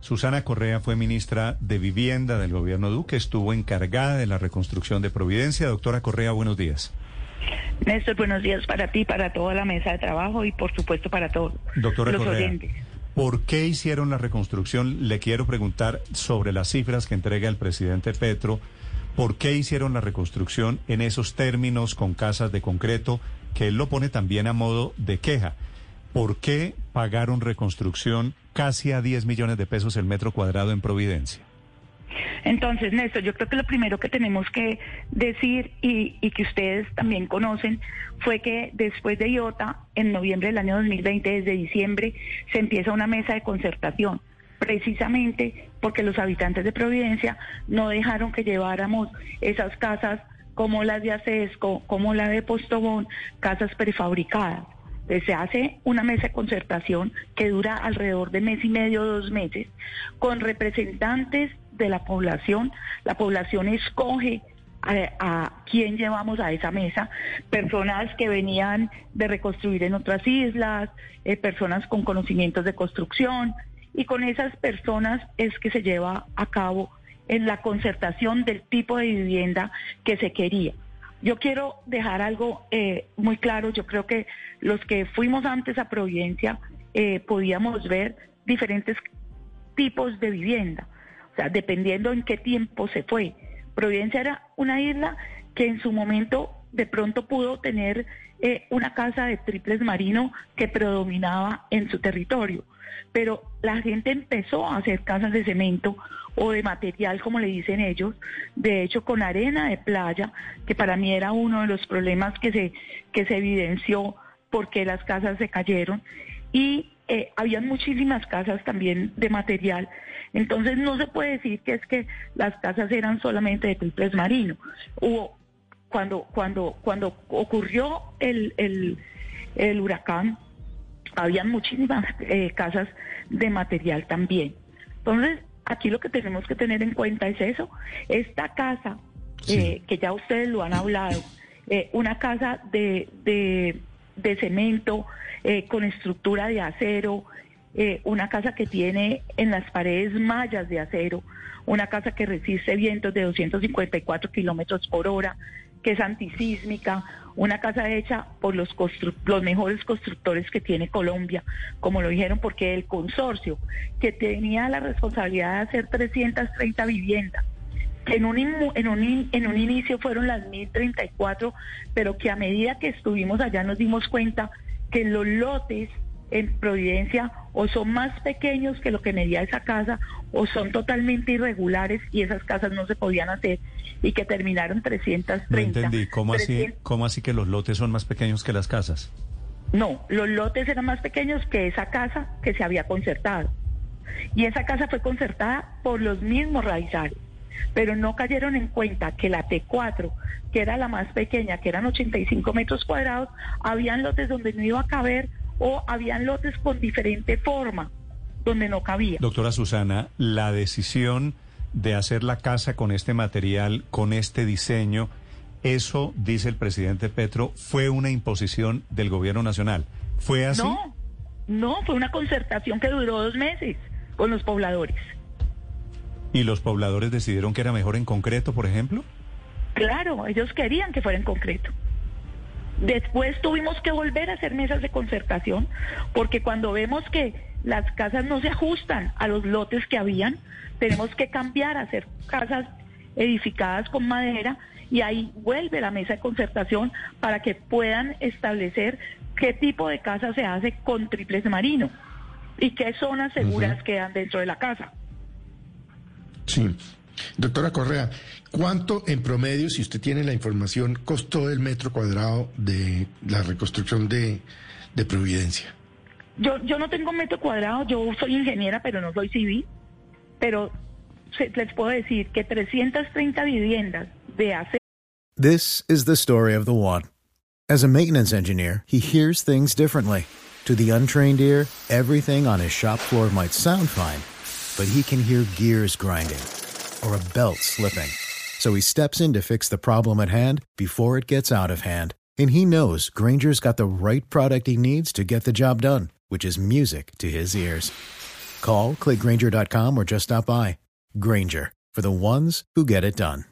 Susana Correa fue ministra de Vivienda del gobierno Duque, estuvo encargada de la reconstrucción de Providencia. Doctora Correa, buenos días. Néstor, buenos días para ti, para toda la mesa de trabajo y por supuesto para todos Doctora los Correa, oyentes. ¿por qué hicieron la reconstrucción? Le quiero preguntar sobre las cifras que entrega el presidente Petro. ¿Por qué hicieron la reconstrucción en esos términos con casas de concreto que él lo pone también a modo de queja? ¿Por qué pagaron reconstrucción casi a 10 millones de pesos el metro cuadrado en Providencia? Entonces, Néstor, yo creo que lo primero que tenemos que decir y, que ustedes también conocen fue que después de IOTA, en noviembre del año 2020, desde diciembre, se empieza una mesa de concertación precisamente porque los habitantes de Providencia no dejaron que lleváramos esas casas como las de Acesco, como la de Postobón, casas prefabricadas. Entonces, se hace una mesa de concertación que dura alrededor de mes y medio, dos meses, con representantes de la población. La población escoge a, a quién llevamos a esa mesa, personas que venían de reconstruir en otras islas, eh, personas con conocimientos de construcción, y con esas personas es que se lleva a cabo en la concertación del tipo de vivienda que se quería. Yo quiero dejar algo eh, muy claro, yo creo que los que fuimos antes a Providencia eh, podíamos ver diferentes tipos de vivienda, o sea, dependiendo en qué tiempo se fue. Providencia era una isla que en su momento de pronto pudo tener eh, una casa de triples marino que predominaba en su territorio, pero la gente empezó a hacer casas de cemento o de material, como le dicen ellos, de hecho con arena de playa, que para mí era uno de los problemas que se, que se evidenció porque las casas se cayeron, y eh, habían muchísimas casas también de material. Entonces no se puede decir que es que las casas eran solamente de triples marino. Hubo, cuando, cuando, cuando ocurrió el, el, el huracán, habían muchísimas eh, casas de material también. Entonces, aquí lo que tenemos que tener en cuenta es eso. Esta casa, eh, que ya ustedes lo han hablado, eh, una casa de, de, de cemento con estructura de acero, una casa que tiene en las paredes mallas de acero, una casa que resiste vientos de 254 kilómetros por hora, que es antisísmica, una casa hecha por los, los mejores constructores que tiene Colombia, como lo dijeron, porque el consorcio que tenía la responsabilidad de hacer 330 viviendas, que en un, en un, en un inicio fueron las 1034, pero que a medida que estuvimos allá nos dimos cuenta que los lotes en Providencia o son más pequeños que lo que medía esa casa o son totalmente irregulares y esas casas no se podían hacer y que terminaron 330. No entendí. ¿Cómo así, 300 ¿Cómo así que los lotes son más pequeños que las casas? No, los lotes eran más pequeños que esa casa que se había concertado. Y esa casa fue concertada por los mismos raizales, pero no cayeron en cuenta que la T4, que era la más pequeña, que eran 85 metros cuadrados, habían lotes donde no iba a caber o habían lotes con diferente forma, donde no cabía. Doctora Susana, la decisión de hacer la casa con este material, con este diseño, eso, dice el presidente Petro, fue una imposición del gobierno nacional. ¿Fue así? No, no, fue una concertación que duró dos meses con los pobladores. ¿Y los pobladores decidieron que era mejor en concreto, por ejemplo? Claro, ellos querían que fuera en concreto. Después tuvimos que volver a hacer mesas de concertación, porque cuando vemos que las casas no se ajustan a los lotes que habían, tenemos que cambiar a hacer casas edificadas con madera y ahí vuelve la mesa de concertación para que puedan establecer qué tipo de casa se hace con triples marino y qué zonas seguras quedan dentro de la casa. Sí. Doctora Correa, ¿cuánto en promedio, si usted tiene la información, costó el metro cuadrado de la reconstrucción de, de Providencia? yo, yo no tengo metro cuadrado, yo soy ingeniera, pero no soy civil, pero se- les puedo decir que 330 viviendas de hace This is the story of the one. As a maintenance engineer, he hears things differently. To the untrained ear, everything on his shop floor might sound fine, but he can hear gears grinding or a belt slipping. So he steps in to fix the problem at hand before it gets out of hand. And he knows Granger's got the right product he needs to get the job done, which is music to his ears. Call, clickgranger.com, or just stop by. Granger, for the ones who get it done.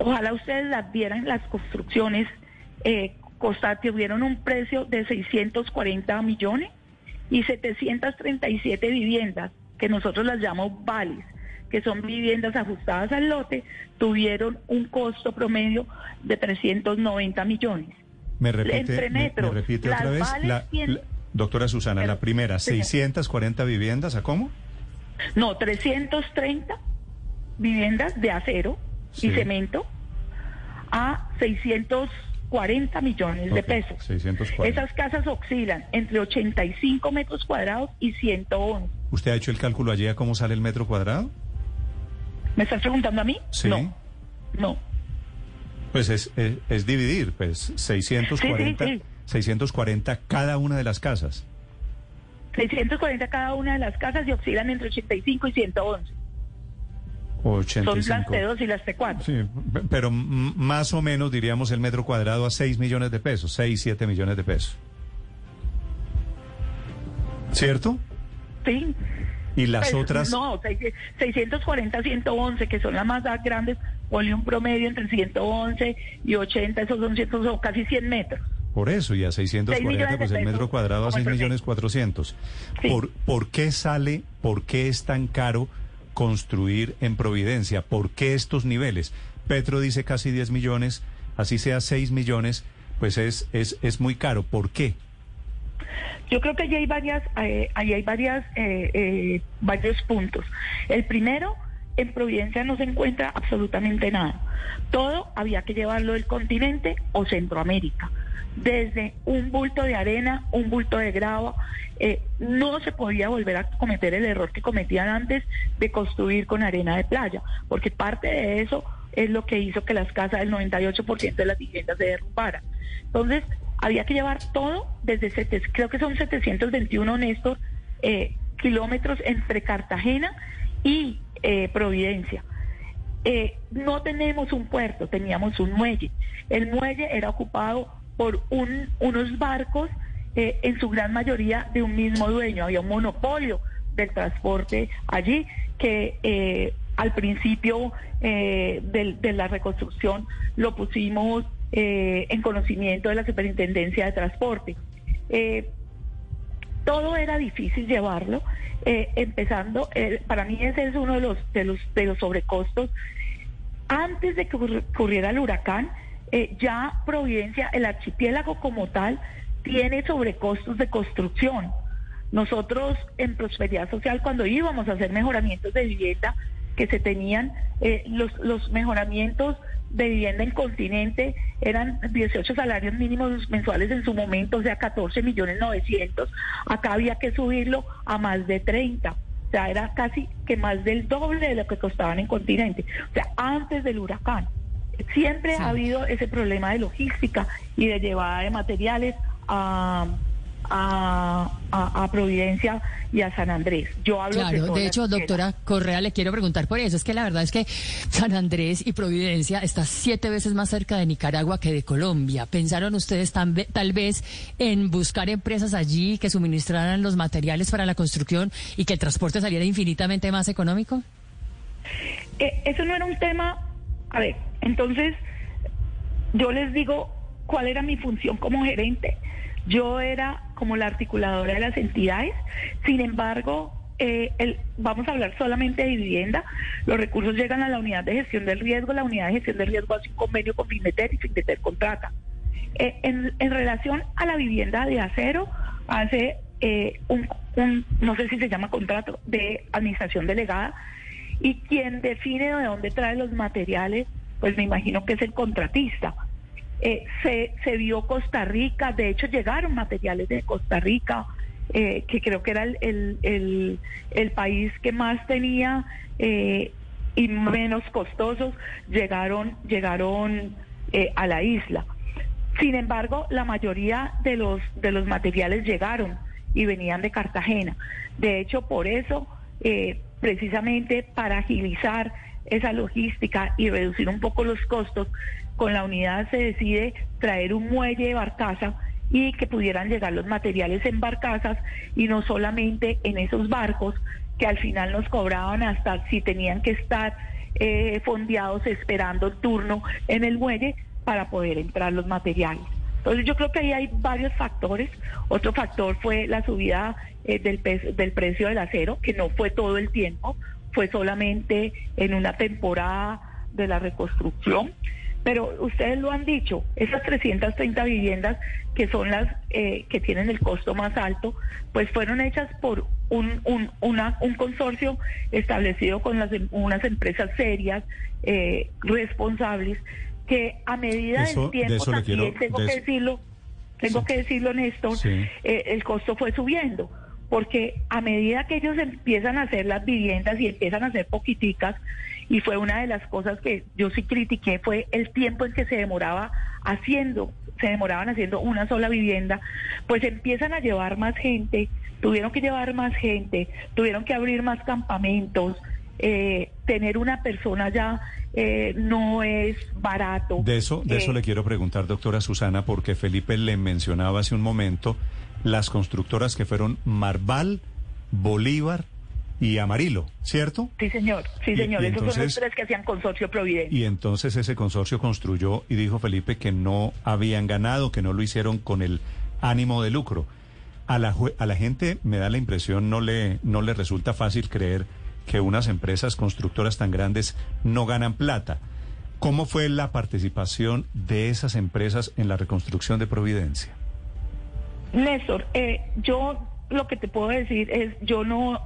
Ojalá ustedes las vieran las construcciones, eh, tuvieron un precio de 640 millones y 737 viviendas, que nosotros las llamamos vales, que son viviendas ajustadas al lote, tuvieron un costo promedio de 390 millones. Me repite, Entre me- repite otra vez. La, doctora Susana, Pero, la primera, señor. 640 viviendas, ¿a cómo? No, 330 viviendas de acero Sí. y cemento a 640 millones de pesos. 640. Esas casas oscilan entre 85 metros cuadrados y 111. ¿Usted ha hecho el cálculo allí a cómo sale el metro cuadrado? ¿Me estás preguntando a mí? Sí. No, no. Pues es, es, es dividir, pues 640, Sí, sí, sí. 640 cada una de las casas. 640 cada una de las casas y oscilan entre 85 y 111. Son 85. las T2 y las T4. Sí, pero más o menos diríamos el metro cuadrado a 6 millones de pesos, 6, 7 millones de pesos. ¿Cierto? Sí. Y las Pues, otras... No, seis- 640, 111, que son las más grandes, ponle un promedio entre 111 y 80, esos son, esos son casi 100 metros. Por eso, y a 640, millones de pues el metro cuadrado a como 6 el millones 400. Sí. ¿Por, ¿Por qué sale, por qué es tan caro construir en Providencia? ¿Por qué estos niveles? Petro dice casi 10 millones, así sea 6 millones, pues es, es, es muy caro. ¿Por qué? Yo creo que allí hay varias, eh, allí hay varias, eh, eh, varios puntos. El primero, en Providencia no se encuentra absolutamente nada. Todo había que llevarlo del continente o Centroamérica. Desde un bulto de arena, un bulto de grava, eh, no se podía volver a cometer el error que cometían antes de construir con arena de playa, porque parte de eso es lo que hizo que las casas del 98% de las viviendas se derrumbaran. Entonces, había que llevar todo desde, creo que son 721, Néstor, eh, kilómetros entre Cartagena y eh, Providencia. Eh, no tenemos un puerto, teníamos un muelle. El muelle era ocupado por un- unos barcos, eh, en su gran mayoría de un mismo dueño. Había un monopolio del transporte allí que eh, al principio eh, del- de, la reconstrucción lo pusimos en conocimiento de la Superintendencia de Transporte. Todo era difícil llevarlo, empezando, para mí ese es uno de los, de los, de los sobrecostos. Antes de que ocurri- ocurriera el huracán, eh, ya Providencia, el archipiélago como tal, tiene sobrecostos de construcción. Nosotros en Prosperidad Social, cuando íbamos a hacer mejoramientos de vivienda, que se tenían, eh, los, los mejoramientos de vivienda en continente eran 18 salarios mínimos mensuales en su momento, o sea, 14 millones 900. Acá había que subirlo a más de 30. O sea, era casi que más del doble de lo que costaban en continente. O sea, antes del huracán. Siempre Sí. ha habido ese problema de logística y de llevada de materiales a, a, a- a Providencia y a San Andrés. Yo hablo Claro, de hecho, doctora Correa, le quiero preguntar por eso. Es que la verdad es que San Andrés y Providencia está siete veces más cerca de Nicaragua que de Colombia. ¿Pensaron ustedes tal vez en buscar empresas allí que suministraran los materiales para la construcción y que el transporte saliera infinitamente más económico? Eh, eso no era un tema, a ver, entonces yo les digo cuál era mi función como gerente. Yo era como la articuladora de las entidades, sin embargo, eh, el- vamos a hablar solamente de vivienda, los recursos llegan a la unidad de gestión del riesgo, la unidad de gestión del riesgo hace un convenio con Finmeter y Finmeter contrata. Eh, en, relación a la vivienda de acero, hace eh, un, no sé si se llama contrato, de administración delegada, y quien define de dónde trae los materiales, pues me imagino que es el contratista. eh, se, se vio Costa Rica, de hecho llegaron materiales de Costa Rica, eh, que creo que era el, el, el, país que más tenía eh, y menos costosos, llegaron, llegaron eh, a la isla. Sin embargo, la mayoría de los, de los materiales llegaron y venían de Cartagena. De hecho, por eso, precisamente para agilizar esa logística y reducir un poco los costos, con la unidad se decide traer un muelle de barcaza y que pudieran llegar los materiales en barcazas y no solamente en esos barcos que al final nos cobraban hasta si tenían que estar eh, fondeados esperando el turno en el muelle para poder entrar los materiales. Entonces yo creo que ahí hay varios factores. Otro factor fue la subida eh, del, precio del acero, que no fue todo el tiempo, fue solamente en una temporada de la reconstrucción. Pero ustedes lo han dicho, esas 330 viviendas que son las eh, que tienen el costo más alto, pues fueron hechas por un consorcio establecido con las, em- unas empresas serias, eh, responsables, que a medida Eso- del tiempo de eso le también quiero- tengo de que eso- decirlo, tengo Sí. que decirlo, Néstor, Sí. eh, el costo fue subiendo, porque a medida que ellos empiezan a hacer las viviendas y empiezan a hacer poquiticas, y fue una de las cosas que yo sí critiqué, fue el tiempo en que se demoraba haciendo, se demoraban haciendo una sola vivienda, pues empiezan a llevar más gente, tuvieron que llevar más gente, tuvieron que abrir más campamentos, eh, tener una persona ya eh, no es barato. De eso, de eso Eh, le quiero preguntar, doctora Susana, porque Felipe le mencionaba hace un momento las constructoras que fueron Marval, Bolívar y Amarillo, ¿cierto? Sí, señor, sí, señor. y Esos son los tres que hacían consorcio Providencia. Y entonces ese consorcio construyó y dijo Felipe que no habían ganado, que no lo hicieron con el ánimo de lucro. A la, a la gente me da la impresión, no le, no le resulta fácil creer que unas empresas constructoras tan grandes no ganan plata. ¿Cómo fue la participación de esas empresas en la reconstrucción de Providencia? Néstor, eh, yo lo que te puedo decir es, yo no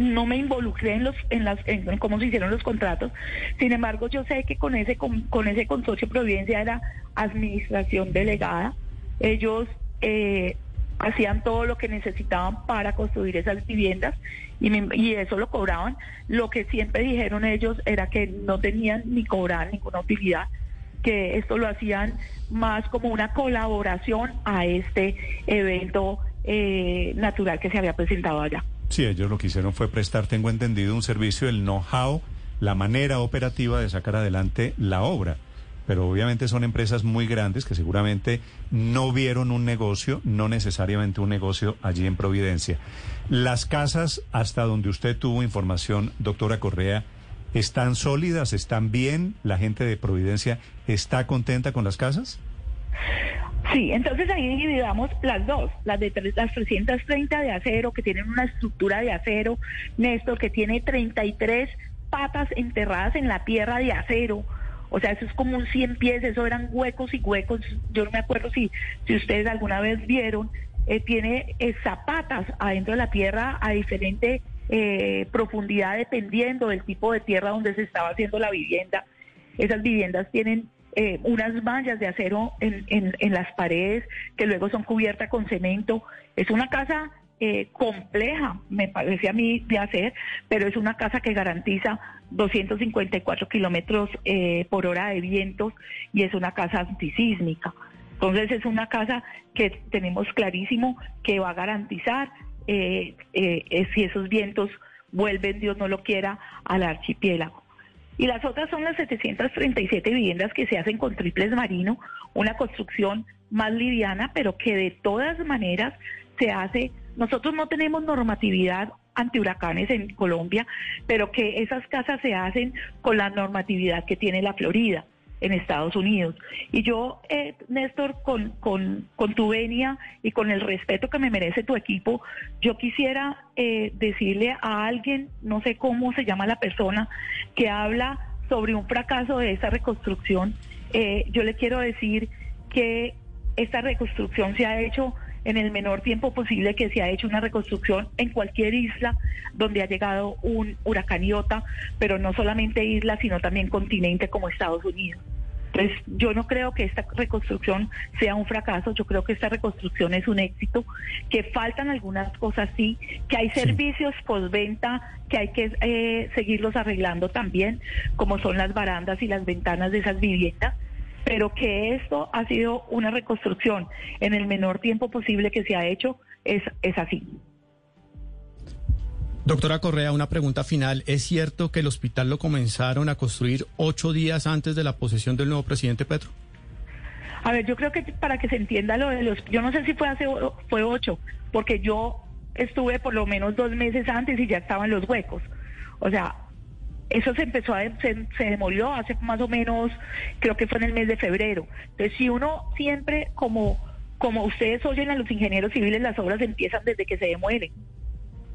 no me involucré en los en las en cómo se hicieron los contratos. Sin embargo, yo sé que con ese con, con ese consorcio Providencia era administración delegada. Ellos eh, hacían todo lo que necesitaban para construir esas viviendas y, y eso lo cobraban. Lo que siempre dijeron ellos era que no tenían ni cobraban ninguna utilidad que esto lo hacían más como una colaboración a este evento eh, natural que se había presentado allá. Sí, ellos lo que hicieron fue prestar, tengo entendido, un servicio, el know-how, la manera operativa de sacar adelante la obra. Pero obviamente son empresas muy grandes que seguramente no vieron un negocio, no necesariamente un negocio allí en Providencia. Las casas, hasta donde usted tuvo información, doctora Correa, ¿están sólidas? ¿Están bien? ¿La gente de Providencia está contenta con las casas? Sí, entonces ahí dividamos las dos, las de tres- las 330 de acero que tienen una estructura de acero, Néstor, que tiene 33 patas enterradas en la tierra de acero. O sea, eso es como un 100 pies, eso eran huecos y huecos. Yo no me acuerdo si, si ustedes alguna vez vieron, eh, tiene eh, zapatas adentro de la tierra a diferente eh, profundidad dependiendo del tipo de tierra donde se estaba haciendo la vivienda. Esas viviendas tienen eh, unas mallas de acero en, en- en las paredes que luego son cubiertas con cemento. Es una casa eh, compleja, me parece a mí, de hacer, pero es una casa que garantiza 254 kilómetros eh, por hora de vientos y es una casa antisísmica. Entonces es una casa que tenemos clarísimo que va a garantizar eh, eh, si esos vientos vuelven, Dios no lo quiera, al archipiélago. Y las otras son las 737 viviendas que se hacen con triples marino, una construcción más liviana, pero que de todas maneras se hace. Nosotros no tenemos normatividad antihuracanes en Colombia, pero que esas casas se hacen con la normatividad que tiene la Florida en Estados Unidos. Y yo, eh, Néstor, con, con, con tu venia y con el respeto que me merece tu equipo, yo quisiera eh, decirle a alguien, no sé cómo se llama la persona, que habla sobre un fracaso de esa reconstrucción. Eh, yo le quiero decir que esta reconstrucción se ha hecho en el menor tiempo posible que se ha hecho una reconstrucción en cualquier isla donde ha llegado un huracán Iota, pero no solamente isla, sino también continente como Estados Unidos. Entonces, yo no creo que esta reconstrucción sea un fracaso, yo creo que esta reconstrucción es un éxito, que faltan algunas cosas sí, que hay servicios postventa que hay que eh, seguirlos arreglando también, como son las barandas y las ventanas de esas viviendas pero que esto ha sido una reconstrucción en el menor tiempo posible que se ha hecho, es, es así. Doctora Correa, una pregunta final. ¿Es cierto que el hospital lo comenzaron a construir ocho días antes de la posesión del nuevo presidente Petro? A ver, yo creo que para que se entienda lo de los... Yo no sé si fue hace fue ocho, porque yo estuve por lo menos dos meses antes y ya estaban los huecos. O sea, eso se empezó a, se, demolió hace más o menos, creo que fue en el mes de febrero. Entonces, si uno siempre, como, como ustedes oyen a los ingenieros civiles, las obras empiezan desde que se demuelen.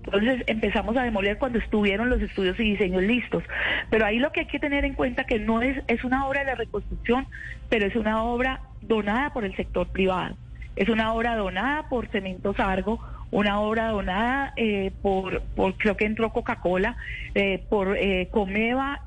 Entonces empezamos a demoler cuando estuvieron los estudios y diseños listos. Pero ahí lo que hay que tener en cuenta que no es, es una obra de la reconstrucción, pero es una obra donada por el sector privado. Es una obra donada por Cemento Sargo, una obra donada eh, por, creo que entró Coca-Cola, eh, por eh, Comeva,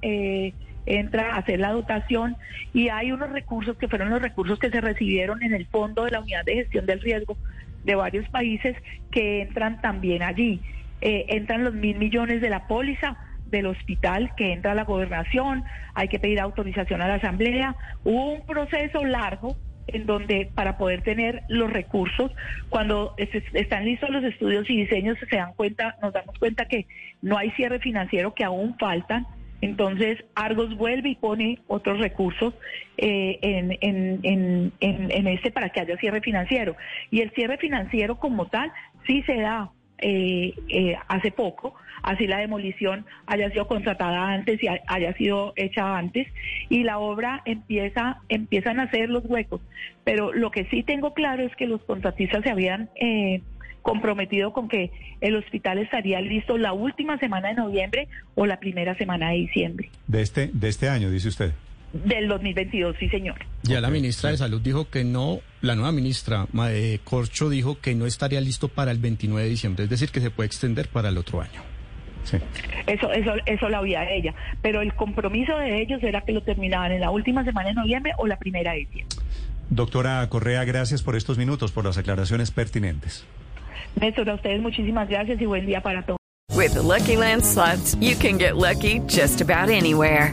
entra a hacer la dotación y hay unos recursos que fueron los recursos que se recibieron en el fondo de la unidad de gestión del riesgo de varios países que entran también allí. entran los mil millones de la póliza del hospital que entra a la gobernación, hay que pedir autorización a la asamblea, hubo un proceso largo en donde para poder tener los recursos, cuando están listos los estudios y diseños, se dan cuenta, nos damos cuenta que no hay cierre financiero, que aún faltan. Entonces, Argos vuelve y pone otros recursos eh, en, en, en, este para que haya cierre financiero. Y el cierre financiero como tal sí se da eh, eh, hace poco, así la demolición haya sido contratada antes y haya sido hecha antes, y la obra empieza, empiezan a hacer los huecos. Pero lo que sí tengo claro es que los contratistas se habían eh, comprometido con que el hospital estaría listo la última semana de noviembre o la primera semana de diciembre. De este, de este año, dice usted. Del 2022, sí, señor. Ya la ministra de Salud dijo que no, la nueva ministra Corcho dijo que no estaría listo para el 29 de diciembre, es decir, que se puede extender para el otro año. Sí. Eso, eso, eso la oía ella. Pero el compromiso de ellos era que lo terminaban en la última semana de noviembre o la primera de diciembre. Doctora Correa, gracias por estos minutos, por las aclaraciones pertinentes. Néstor, a ustedes muchísimas gracias y buen día para todos. With Lucky Land slots, you can get lucky just about anywhere.